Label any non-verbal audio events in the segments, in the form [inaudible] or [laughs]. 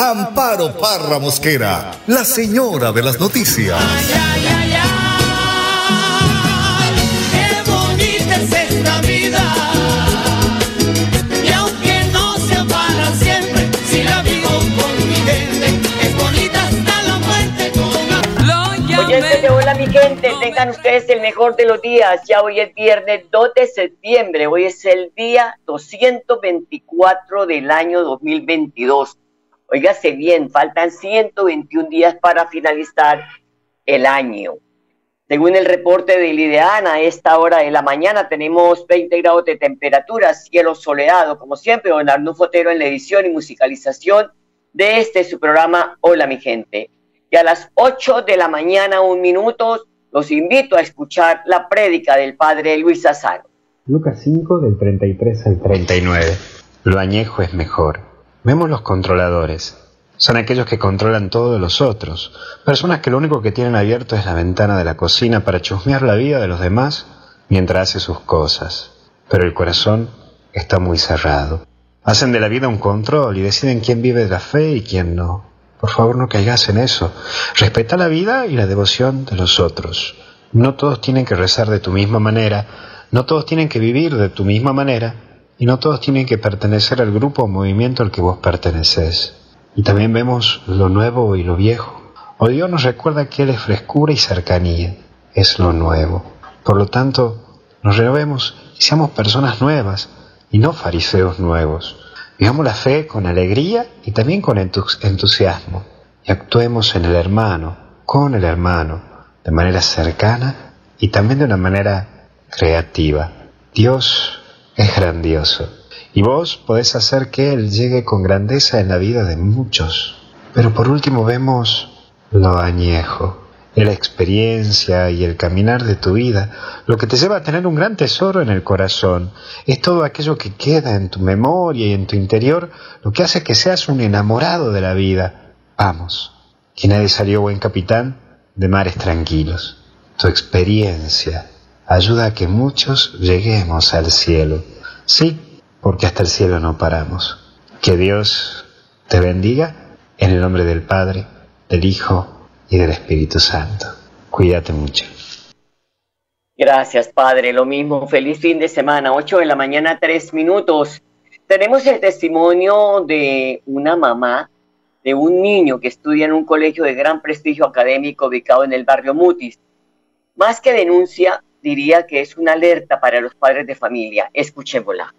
Amparo Parra Mosquera, la señora de las noticias. Ay, ay, ay, ay, qué bonita es esta vida. Y aunque no sea para siempre, si la vivo con mi gente, es bonita hasta la muerte con Oyentes de Hola mi gente, tengan ustedes el mejor de los días. Ya hoy es viernes 2 de septiembre, hoy es el día 224 del año 2022. Óigase bien, faltan 121 días para finalizar el año. Según el reporte del IDEAN, a esta hora de la mañana tenemos 20 grados de temperatura, cielo soleado, como siempre, don Arnulfo Fotero en la edición y musicalización de este su programa Hola mi gente. Y a las 8 de la mañana, un minuto, los invito a escuchar la prédica del padre Luis Azaro. Lucas 5 del 33 al 39. Lo añejo es mejor. Vemos los controladores. Son aquellos que controlan todo de los otros. Personas que lo único que tienen abierto es la ventana de la cocina para chusmear la vida de los demás mientras hace sus cosas. Pero el corazón está muy cerrado. Hacen de la vida un control y deciden quién vive de la fe y quién no. Por favor, no caigas en eso. Respeta la vida y la devoción de los otros. No todos tienen que rezar de tu misma manera, no todos tienen que vivir de tu misma manera, y no todos tienen que pertenecer al grupo o movimiento al que vos perteneces. Y también vemos lo nuevo y lo viejo. O Dios nos recuerda que Él es frescura y cercanía, es lo nuevo. Por lo tanto, nos renovemos y seamos personas nuevas y no fariseos nuevos. Vivamos la fe con alegría y también con entusiasmo y actuemos en el hermano, con el hermano, de manera cercana y también de una manera creativa. Dios es grandioso. Y vos podés hacer que Él llegue con grandeza en la vida de muchos. Pero por último vemos lo añejo, la experiencia y el caminar de tu vida, lo que te lleva a tener un gran tesoro en el corazón. Es todo aquello que queda en tu memoria y en tu interior, lo que hace que seas un enamorado de la vida. Vamos, que nadie salió buen capitán de mares tranquilos. Tu experiencia, ayuda a que muchos lleguemos al cielo. Sí, porque hasta el cielo no paramos. Que Dios te bendiga en el nombre del Padre, del Hijo y del Espíritu Santo. Cuídate mucho. Gracias, Padre. Lo mismo. Feliz fin de semana. 8 de la mañana, 3 minutos. Tenemos el testimonio de una mamá de un niño que estudia en un colegio de gran prestigio académico ubicado en el barrio Mutis. Más que denuncia, diría que es una alerta para los padres de familia. Escuchémosla.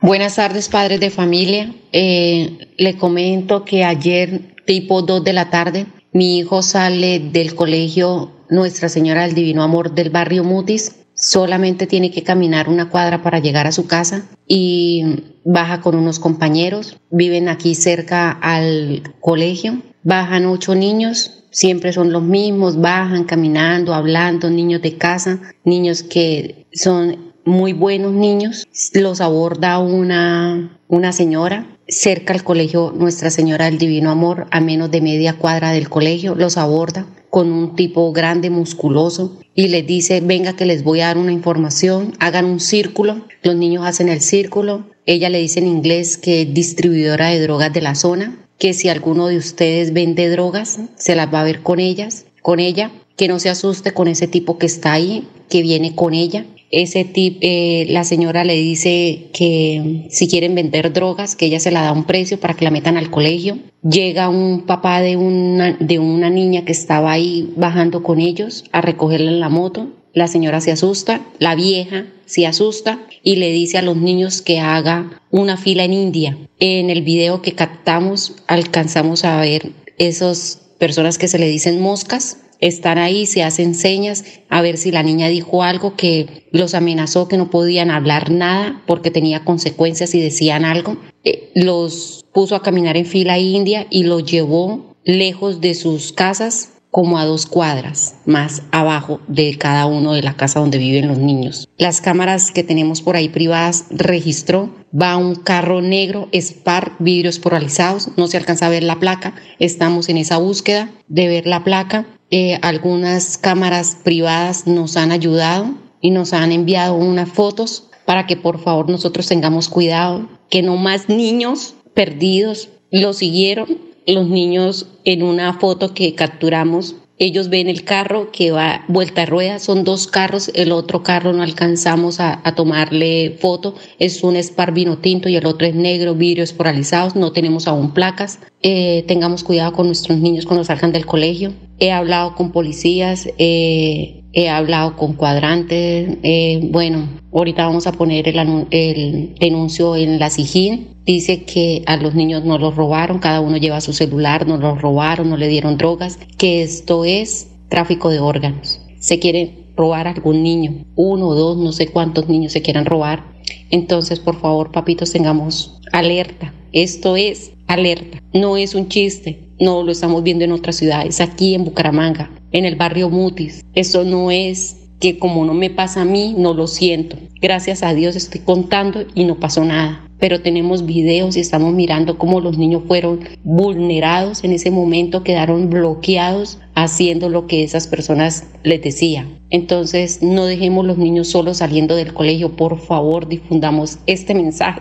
Buenas tardes, padres de familia. Eh, le comento que ayer, tipo 2 de la tarde, mi hijo sale del colegio Nuestra Señora del Divino Amor del barrio Mutis. Solamente tiene que caminar una cuadra para llegar a su casa y baja con unos compañeros. Viven aquí cerca al colegio. Bajan ocho niños, siempre son los mismos, bajan caminando, hablando, niños de casa, niños que son muy buenos niños. Los aborda una, una señora cerca al colegio Nuestra Señora del Divino Amor, a menos de media cuadra del colegio, los aborda con un tipo grande, musculoso, y les dice, venga que les voy a dar una información, hagan un círculo, los niños hacen el círculo, ella le dice en inglés que es distribuidora de drogas de la zona, que si alguno de ustedes vende drogas, se las va a ver con ellas, con ella, que no se asuste con ese tipo que está ahí, que viene con ella. Ese tipo, eh, la señora le dice que si quieren vender drogas, que ella se la da un precio para que la metan al colegio. Llega un papá de una, de una niña que estaba ahí bajando con ellos a recogerla en la moto. La señora se asusta, la vieja se asusta y le dice a los niños que haga una fila en India. En el video que captamos alcanzamos a ver esas personas que se le dicen moscas están ahí, se hacen señas a ver si la niña dijo algo que los amenazó que no podían hablar nada porque tenía consecuencias si decían algo. Eh, los puso a caminar en fila india y los llevó lejos de sus casas como a dos cuadras más abajo de cada uno de la casa donde viven los niños. Las cámaras que tenemos por ahí privadas registró, va un carro negro, Spark, vidrios polarizados, no se alcanza a ver la placa, estamos en esa búsqueda de ver la placa. Eh, algunas cámaras privadas nos han ayudado y nos han enviado unas fotos para que por favor nosotros tengamos cuidado, que no más niños perdidos lo siguieron los niños en una foto que capturamos. Ellos ven el carro que va vuelta a rueda, son dos carros, el otro carro no alcanzamos a, tomarle foto, es un Spar vino tinto y el otro es negro, vidrios poralizados, no tenemos aún placas. Eh, tengamos cuidado con nuestros niños cuando salgan del colegio. He hablado con policías, eh, he hablado con cuadrantes, eh, bueno, ahorita vamos a poner el, el denuncio en la SIGIN, dice que a los niños no los robaron, cada uno lleva su celular, no los robaron, no le dieron drogas, que esto es tráfico de órganos. Se quiere robar a algún niño, uno o dos, no sé cuántos niños se quieran robar. Entonces, por favor, papitos, tengamos alerta. Esto es alerta, no es un chiste, no lo estamos viendo en otras ciudades, aquí en Bucaramanga, en el barrio Mutis. Eso no es que como no me pasa a mí, no lo siento. Gracias a Dios estoy contando y no pasó nada pero tenemos videos y estamos mirando cómo los niños fueron vulnerados en ese momento, quedaron bloqueados haciendo lo que esas personas les decían. Entonces, no dejemos los niños solos saliendo del colegio, por favor, difundamos este mensaje.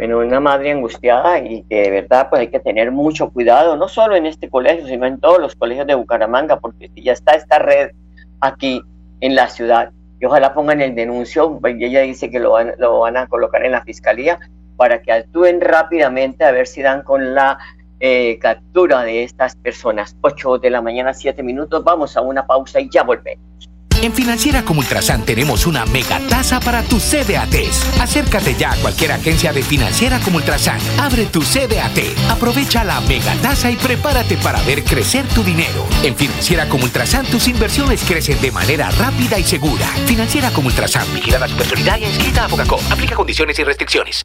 Bueno, una madre angustiada y que de verdad pues hay que tener mucho cuidado, no solo en este colegio, sino en todos los colegios de Bucaramanga, porque ya está esta red aquí en la ciudad, y ojalá pongan el denuncio, y ella dice que lo van, lo van a colocar en la fiscalía, para que actúen rápidamente a ver si dan con la eh, captura de estas personas. 8 de la mañana, 7 minutos. Vamos a una pausa y ya volvemos. En Financiera como Ultrasan tenemos una mega tasa para tus CDATs. Acércate ya a cualquier agencia de Financiera como Ultrasan. Abre tu CDAT, aprovecha la mega tasa y prepárate para ver crecer tu dinero. En Financiera como Ultrasan tus inversiones crecen de manera rápida y segura. Financiera como Ultrasan, vigilada su personalidad y inscrita a Focacó. Aplica condiciones y restricciones.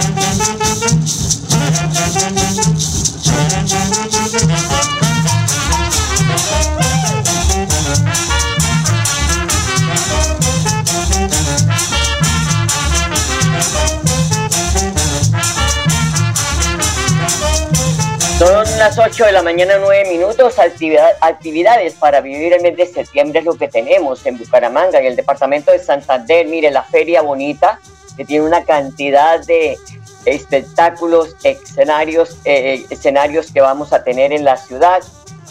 las 8 de la mañana, 9 minutos. actividades para vivir el mes de septiembre es lo que tenemos en Bucaramanga y el departamento de Santander. Mire, la feria bonita que tiene una cantidad de espectáculos, escenarios, eh, escenarios que vamos a tener en la ciudad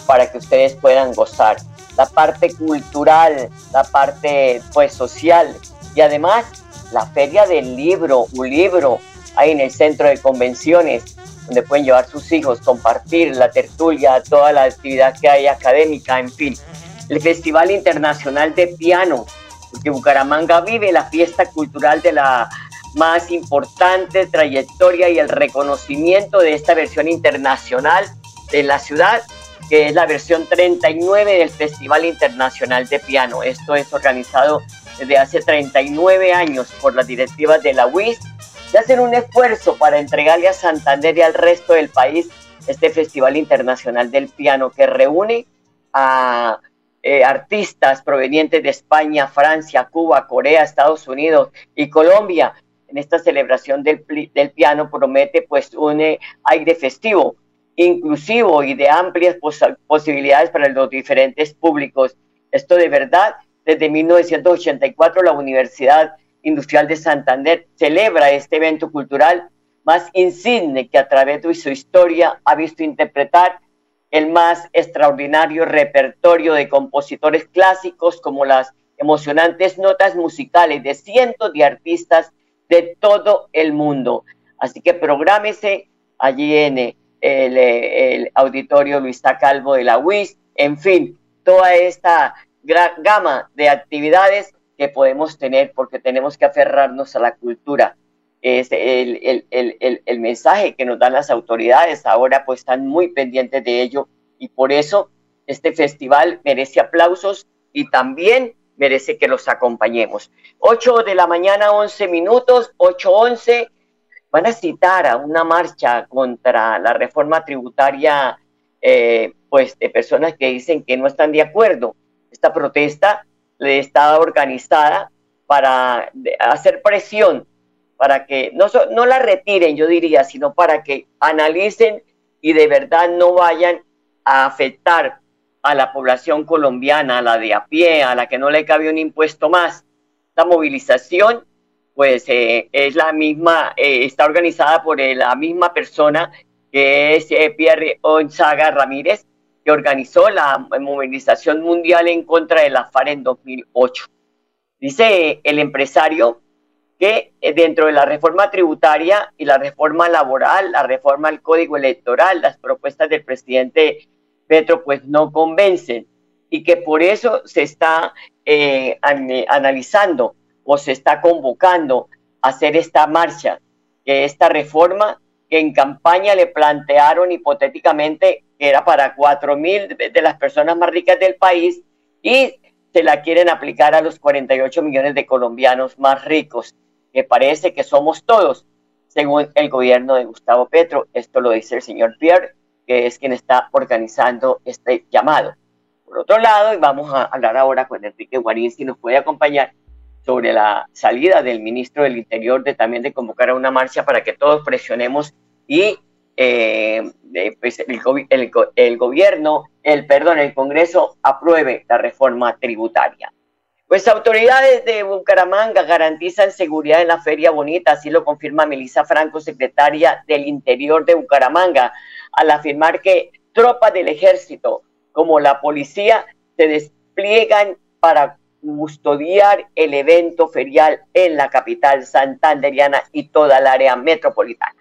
para que ustedes puedan gozar. La parte cultural, la parte pues social y además la feria del libro, un libro ahí en el centro de convenciones donde pueden llevar sus hijos, compartir la tertulia, toda la actividad que hay académica, en fin. El Festival Internacional de Piano, porque Bucaramanga vive la fiesta cultural de la más importante trayectoria y el reconocimiento de esta versión internacional de la ciudad, que es la versión 39 del Festival Internacional de Piano. Esto es organizado desde hace 39 años por las directivas de la UIS de hacer un esfuerzo para entregarle a Santander y al resto del país este Festival Internacional del Piano que reúne a eh, artistas provenientes de España, Francia, Cuba, Corea, Estados Unidos y Colombia en esta celebración del, del piano promete pues un eh, aire festivo, inclusivo y de amplias posibilidades para los diferentes públicos. Esto de verdad, desde 1984 la Universidad Industrial de Santander celebra este evento cultural más insigne que a través de su historia ha visto interpretar el más extraordinario repertorio de compositores clásicos como las emocionantes notas musicales de cientos de artistas de todo el mundo. Así que prográmese allí en el, el auditorio Luis Calvo de la UIS, en fin, toda esta gran gama de actividades que podemos tener porque tenemos que aferrarnos a la cultura. Es el, el, el, mensaje que nos dan las autoridades ahora pues están muy pendientes de ello y por eso este festival merece aplausos y también merece que los acompañemos. 8 de la mañana, 11 minutos, 8.11, van a citar a una marcha contra la reforma tributaria, eh, pues de personas que dicen que no están de acuerdo. Esta protesta está organizada para hacer presión, para que no, no la retiren, yo diría, sino para que analicen y de verdad no vayan a afectar a la población colombiana, a la de a pie, a la que no le cabe un impuesto más. Esta movilización, pues eh, es la misma, eh, está organizada por eh, la misma persona que es Pierre Onzaga Ramírez, que organizó la movilización mundial en contra de la FARC en 2008. Dice el empresario que dentro de la reforma tributaria y la reforma laboral, la reforma al código electoral, las propuestas del presidente Petro pues no convencen y que por eso se está eh, analizando o se está convocando a hacer esta marcha, que esta reforma que en campaña le plantearon hipotéticamente que era para cuatro mil de las personas más ricas del país y se la quieren aplicar a los 48 millones de colombianos más ricos, que parece que somos todos, según el gobierno de Gustavo Petro. Esto lo dice el señor Pierre que es quien está organizando este llamado. Por otro lado, y vamos a hablar ahora con Enrique Guarín, si nos puede acompañar sobre la salida del ministro del Interior de también de convocar a una marcha para que todos presionemos y eh, pues el, el, el, gobierno, el perdón, el Congreso apruebe la reforma tributaria. Pues autoridades de Bucaramanga garantizan seguridad en la Feria Bonita, así lo confirma Melissa Franco, secretaria del Interior de Bucaramanga al afirmar que tropas del ejército como la policía se despliegan para custodiar el evento ferial en la capital santanderiana y toda el área metropolitana.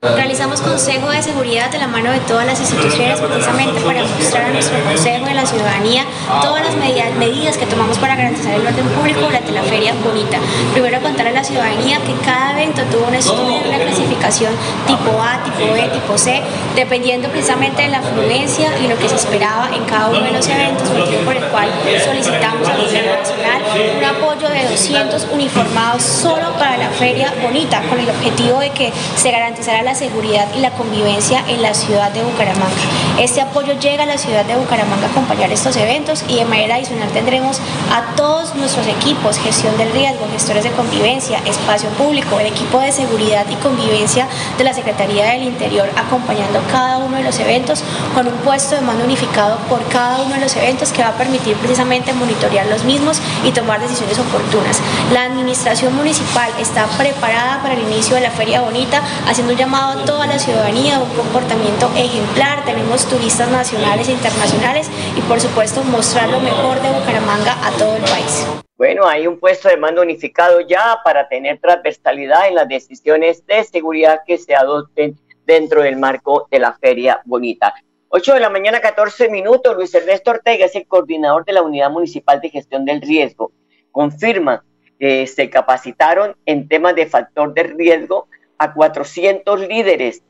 Realizamos consejo de seguridad de la mano de todas las instituciones precisamente para mostrar a nuestro consejo y a la ciudadanía todas las medidas, que tomamos para garantizar el orden público durante la feria bonita. Primero contar a la ciudadanía que cada evento tuvo un estudio, una clasificación tipo A, tipo B, tipo C, dependiendo precisamente de la afluencia y lo que se esperaba en cada uno de los eventos, motivo por el cual solicitamos al gobierno nacional un apoyo de 200 uniformados solo para la feria bonita, con el objetivo de que se garantizara la seguridad y la convivencia en la ciudad de Bucaramanga. Este apoyo llega a la ciudad de Bucaramanga a acompañar estos eventos y de manera adicional tendremos a todos nuestros equipos, gestión del riesgo, gestores de convivencia, espacio público, el equipo de seguridad y convivencia de la Secretaría del Interior acompañando cada uno de los eventos con un puesto de mando unificado por cada uno de los eventos que va a permitir precisamente monitorear los mismos y tomar decisiones oportunas. La administración municipal está preparada para el inicio de la Feria Bonita, haciendo un llamado a toda la ciudadanía un comportamiento ejemplar. Tenemos turistas nacionales e internacionales y por supuesto mostrar lo mejor de Bucaramanga a todo el país. Bueno, hay un puesto de mando unificado ya para tener transversalidad en las decisiones de seguridad que se adopten dentro del marco de la Feria Bonita. 8 de la mañana, 14 minutos. Luis Ernesto Ortega es el coordinador de la Unidad Municipal de Gestión del Riesgo. Confirma que se capacitaron en temas de factor de riesgo a 400 líderes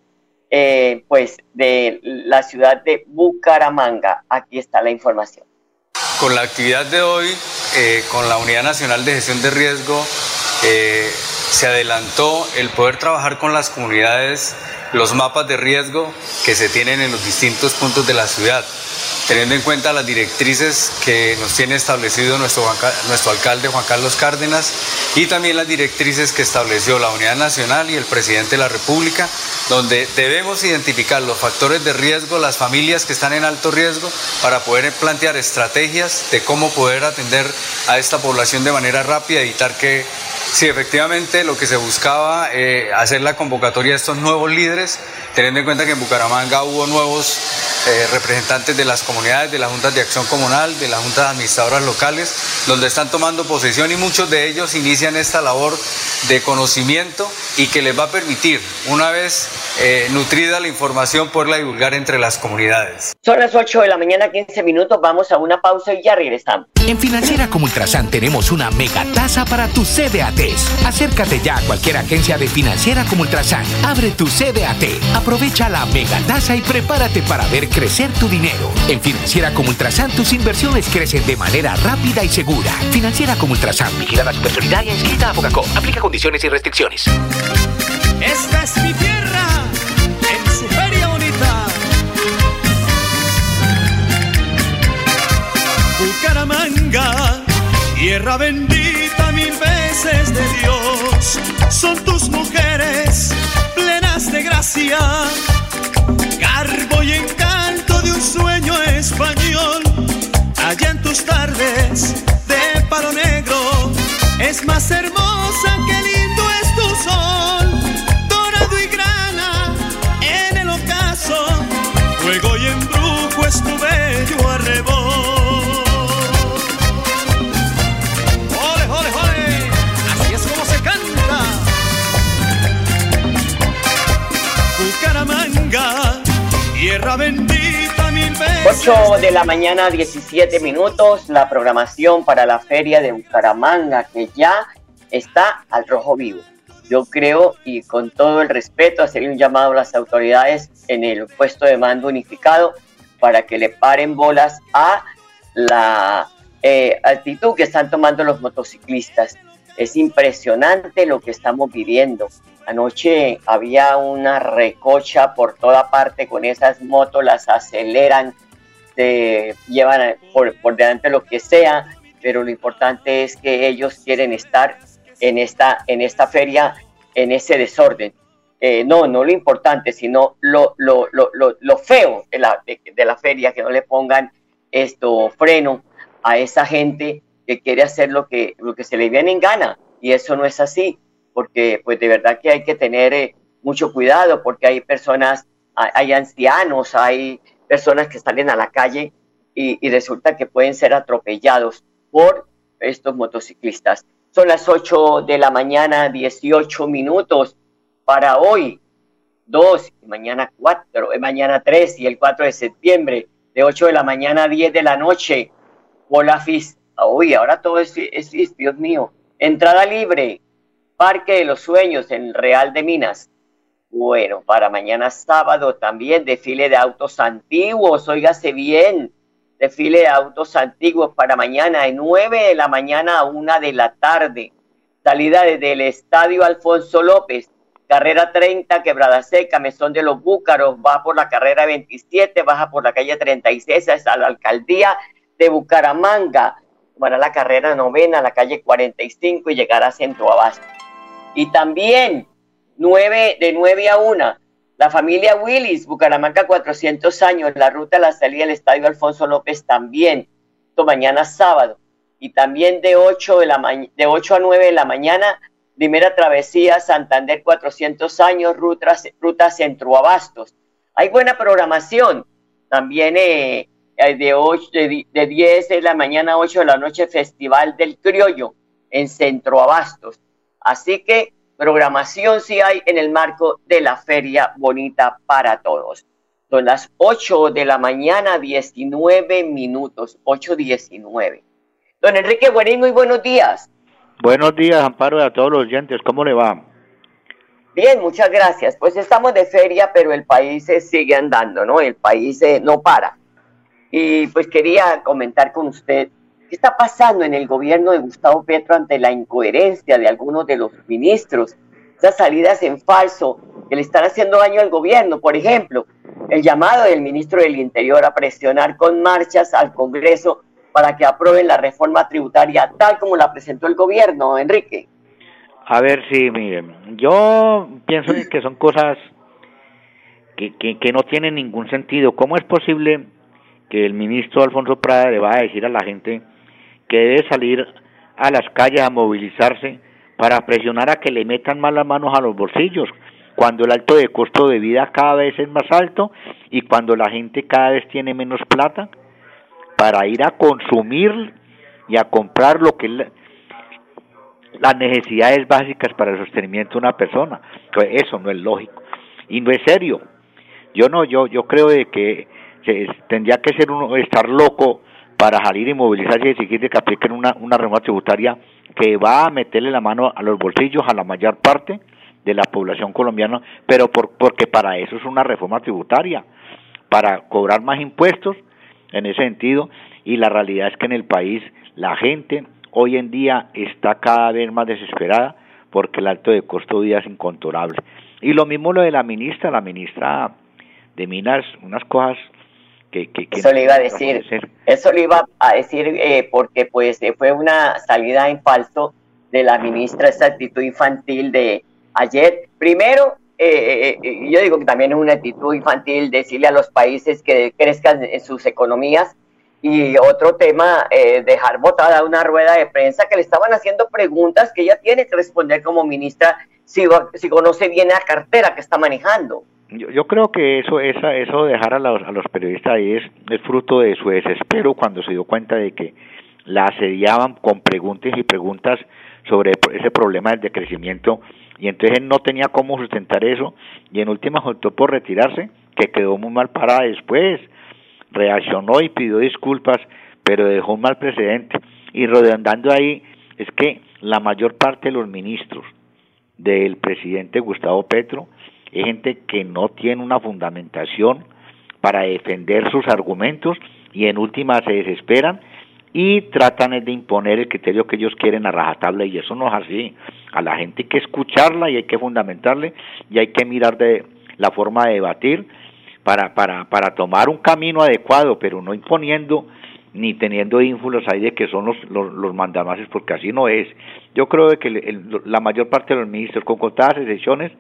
eh, pues de la ciudad de Bucaramanga. Aquí está la información. Con la actividad de hoy, eh, con la Unidad Nacional de Gestión de Riesgo, eh, se adelantó el poder trabajar con las comunidades los mapas de riesgo que se tienen en los distintos puntos de la ciudad. teniendo en cuenta las directrices que nos tiene establecido nuestro, nuestro alcalde Juan Carlos Cárdenas y también las directrices que estableció la Unidad Nacional y el presidente de la República, donde debemos identificar los factores de riesgo, las familias que están en alto riesgo, para poder plantear estrategias de cómo poder atender a esta población de manera rápida, evitar que si efectivamente lo que se buscaba, eh, hacer la convocatoria de estos nuevos líderes, teniendo en cuenta que en Bucaramanga hubo nuevos eh, representantes de las comunidades, de las juntas de acción comunal, de las juntas administradoras locales, donde están tomando posesión y muchos de ellos inician esta labor de conocimiento y que les va a permitir, una vez eh, nutrida la información, poderla divulgar entre las comunidades. Son las 8 de la mañana, 15 minutos, vamos a una pausa y ya regresamos. En Financiera como Ultrasan tenemos una mega tasa para tus CDATs. Acércate ya a cualquier agencia de Financiera como Ultrasan. Abre tu CDAT, aprovecha la mega tasa y prepárate para ver crecer tu dinero. En Financiera como Ultrasan tus inversiones crecen de manera rápida y segura. Financiera como Ultrasan, vigilada supersolidaria inscrita a Focacó. Aplica condiciones y restricciones. Esta es mi tierra, en su feria bonita. Bucaramanga, tierra bendita mil veces de Dios. Son tus mujeres gracia, garbo y encanto de un sueño español. Allá en tus tardes de palo negro, es más hermosa que lindo es tu sol dorado y grana en el ocaso, fuego y embrujo es tu bello arrebol. 8 de la mañana, 17 minutos, la programación para la feria de Bucaramanga, que ya está al rojo vivo. Yo creo, y con todo el respeto, hacer un llamado a las autoridades en el puesto de mando unificado para que le paren bolas a la eh, actitud que están tomando los motociclistas. Es impresionante lo que estamos viviendo. Anoche había una recocha por toda parte con esas motos, las aceleran, se llevan por, por delante lo que sea, pero lo importante es que ellos quieren estar en esta, en esta feria, en ese desorden. Eh, no, no lo importante, sino lo, lo, lo, lo feo de la, de, de la feria, que no le pongan esto freno a esa gente que quiere hacer lo que, lo que se le viene en gana. Y eso no es así, porque pues de verdad que hay que tener eh, mucho cuidado, porque hay personas, hay, hay ancianos, hay personas que salen a la calle y, y resulta que pueden ser atropellados por estos motociclistas. Son las 8 de la mañana, 18 minutos para hoy, 2, y mañana 4, eh, mañana 3 y el 4 de septiembre, de 8 de la mañana a 10 de la noche, Bola Fis. Uy, ahora todo es, es Dios mío. Entrada libre, Parque de los Sueños en Real de Minas. Bueno, para mañana sábado también desfile de autos antiguos, óigase bien, desfile de autos antiguos para mañana de 9 de la mañana a 1 de la tarde. Salida desde el Estadio Alfonso López, carrera 30, Quebrada Seca, Mesón de los Búcaros, va por la carrera 27, baja por la calle 36 hasta la alcaldía de Bucaramanga, tomará la carrera novena, la calle 45 y llegará a Centro Abasto. Y también 9, de 9 a 1, la familia Willis, Bucaramanga 400 años, la ruta a la salida del Estadio Alfonso López también, esto mañana sábado. Y también de 8, de, la de 8 a 9 de la mañana, primera travesía Santander 400 años, ruta, ruta Centro Abastos. Hay buena programación. También eh, de, 8, de, de 10 de la mañana a 8 de la noche, Festival del Criollo en Centro Abastos. Así que programación sí hay en el marco de la Feria Bonita para Todos. Son las 8 de la mañana, 19 minutos, 8.19. Don Enrique Guarín, muy buenos días. Buenos días, Amparo, y a todos los oyentes. ¿Cómo le va? Bien, muchas gracias. Pues estamos de feria, pero el país se sigue andando, ¿no? El país eh, no para. Y pues quería comentar con usted qué está pasando en el gobierno de Gustavo Petro ante la incoherencia de algunos de los ministros, esas salidas en falso que le están haciendo daño al gobierno. Por ejemplo, el llamado del ministro del Interior a presionar con marchas al Congreso para que aprueben la reforma tributaria tal como la presentó el gobierno, Enrique. A ver, sí, miren, yo pienso que son cosas que, que, que no tienen ningún sentido. ¿Cómo es posible que el ministro Alfonso Prada le va a decir a la gente que debe salir a las calles a movilizarse para presionar a que le metan más las manos a los bolsillos, cuando el alto de costo de vida cada vez es más alto y cuando la gente cada vez tiene menos plata para ir a consumir y a comprar lo que las necesidades básicas para el sostenimiento de una persona. Pues eso no es lógico y no es serio. Yo no, yo, yo creo de que se, tendría que ser uno estar loco para salir y movilizarse y exigir que apliquen una, una reforma tributaria que va a meterle la mano a los bolsillos a la mayor parte de la población colombiana, pero por, porque para eso es una reforma tributaria, para cobrar más impuestos en ese sentido, y la realidad es que en el país la gente hoy en día está cada vez más desesperada porque el alto de costo de vida es incontrolable. Y lo mismo lo de la ministra, la ministra de Minas, unas cosas que... que, eso le iba a decir, eso le iba a decir eh, porque pues eh, fue una salida en falso de la ministra, esa actitud infantil de ayer. Primero, eh, yo digo que también es una actitud infantil decirle a los países que crezcan en sus economías y otro tema, eh, dejar botada una rueda de prensa que le estaban haciendo preguntas que ella tiene que responder como ministra si, si conoce bien la cartera que está manejando. Yo, yo creo que eso, esa, eso dejar a los, a los periodistas ahí es, es fruto de su desespero cuando se dio cuenta de que la asediaban con preguntas y preguntas sobre ese problema del decrecimiento. Y entonces él no tenía cómo sustentar eso. Y en última optó por retirarse que quedó muy mal parada después. Reaccionó y pidió disculpas, pero dejó un mal precedente. Y redondando ahí, es que la mayor parte de los ministros del presidente Gustavo Petro es gente que no tiene una fundamentación para defender sus argumentos y en última se desesperan y tratan de imponer el criterio que ellos quieren a rajatabla y eso no es así. A la gente hay que escucharla y hay que fundamentarle y hay que mirar de la forma de debatir para, para, para tomar un camino adecuado, pero no imponiendo ni teniendo ínfulos ahí de que son los, los, los mandamases, porque así no es. Yo creo que la mayor parte de los ministros, con contadas excepciones,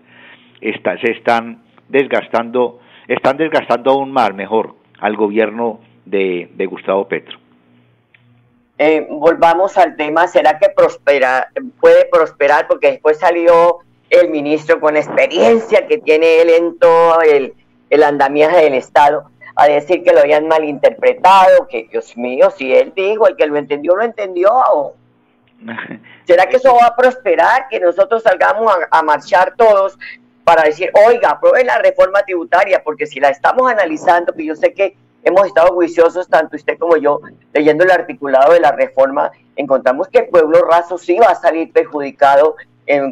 está, se están desgastando, están desgastando aún más, mejor, al gobierno de, de Gustavo Petro. Eh, volvamos al tema, ¿será que prospera, puede prosperar? Porque después salió el ministro con experiencia que tiene él en todo el, el andamiaje del Estado a decir que lo habían malinterpretado, que Dios mío, si él dijo, el que lo entendió, lo entendió. [laughs] ¿Será que eso va a prosperar? Que nosotros salgamos a, marchar todos para decir, oiga, aprueben la reforma tributaria, porque si la estamos analizando, que yo sé que hemos estado juiciosos, tanto usted como yo, leyendo el articulado de la reforma, encontramos que el pueblo raso sí va a salir perjudicado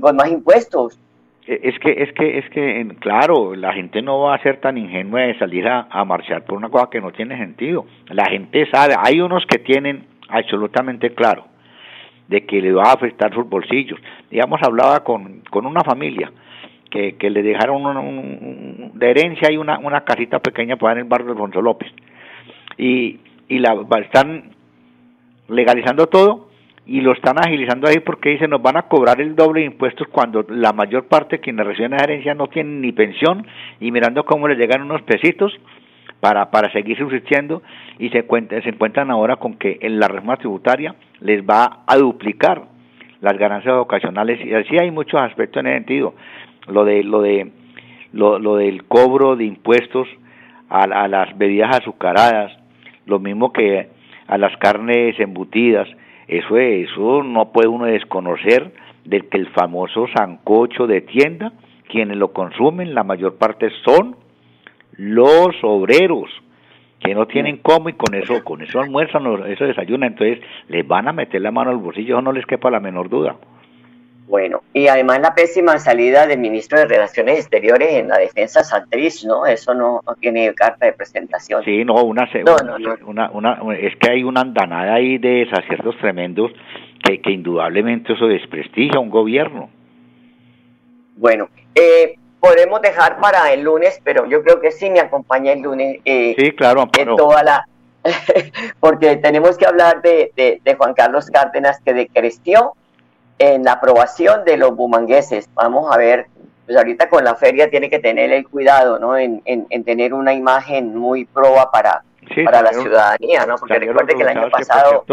con más impuestos. Eh, es que, es que, es que, claro, la gente no va a ser tan ingenua de salir a, marchar por una cosa que no tiene sentido. La gente sabe, hay unos que tienen absolutamente claro de que le va a afectar sus bolsillos. Digamos, hablaba con, con una familia que, que le dejaron un, de herencia y una, una casita pequeña para en el barrio de Alfonso López. Y, y la están legalizando todo y lo están agilizando ahí porque dicen nos van a cobrar el doble de impuestos cuando la mayor parte de quienes reciben la herencia no tienen ni pensión y mirando cómo les llegan unos pesitos para, para seguir subsistiendo y se, se encuentran ahora con que en la reforma tributaria les va a duplicar las ganancias ocasionales y así hay muchos aspectos en ese sentido lo de lo de lo, lo del cobro de impuestos a, a las bebidas azucaradas lo mismo que a las carnes embutidas eso, eso no puede uno desconocer de que el famoso sancocho de tienda, quienes lo consumen, la mayor parte son los obreros que no tienen cómo y con eso con eso almuerzan, eso desayunan, entonces les van a meter la mano al bolsillo, no les quepa la menor duda. Bueno, y además la pésima salida del ministro de Relaciones Exteriores en la defensa santriz, ¿no? Eso no, tiene carta de presentación. Sí, no, una, una, una, es que hay una andanada ahí de desaciertos tremendos que, que indudablemente eso desprestigia a un gobierno. Bueno, eh, podemos dejar para el lunes, pero yo creo que sí me acompaña el lunes. Eh, sí, claro, en toda la [laughs] porque tenemos que hablar de, de, Juan Carlos Cárdenas que decreció en la aprobación de los bumangueses. Vamos a ver, pues ahorita con la feria tiene que tener el cuidado, ¿no? En, en, tener una imagen muy proba para, para la ciudadanía, ¿no? Porque recuerde que el año pasado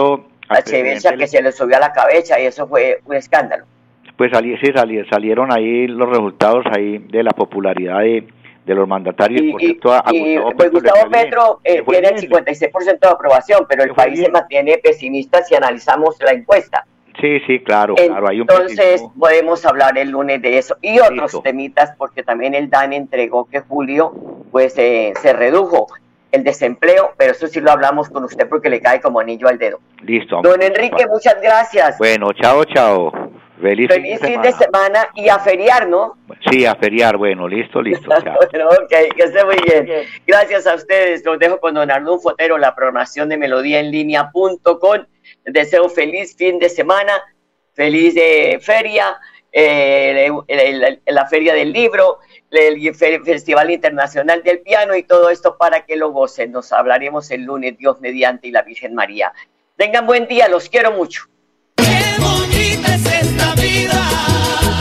la que se le subió a la cabeza y eso fue un escándalo pues sí, salieron ahí los resultados ahí de la popularidad de, los mandatarios. Y, pues Gustavo Petro eh, tiene el 56% de aprobación, pero el país se mantiene pesimista si analizamos la encuesta. Sí, sí, claro, claro. Hay un Entonces podemos hablar el lunes de eso. Y otros temitas, porque también el DAN entregó que julio pues eh, se redujo el desempleo, pero eso sí lo hablamos con usted porque le cae como anillo al dedo. Listo. Don Enrique, muchas gracias. Bueno, chao, chao. Feliz, fin, de, semana. y a feriar, ¿no? Sí, a feriar, bueno, listo, listo. [laughs] bueno, ok, que esté muy bien. Gracias a ustedes, los dejo con Don Arnulfo Fotero, la programación de melodíaenlínea.com. Deseo feliz fin de semana, feliz de feria, eh, la feria del libro, el Festival Internacional del Piano y todo esto para que lo gocen. Nos hablaremos el lunes, Dios mediante y la Virgen María. Tengan buen día, los quiero mucho.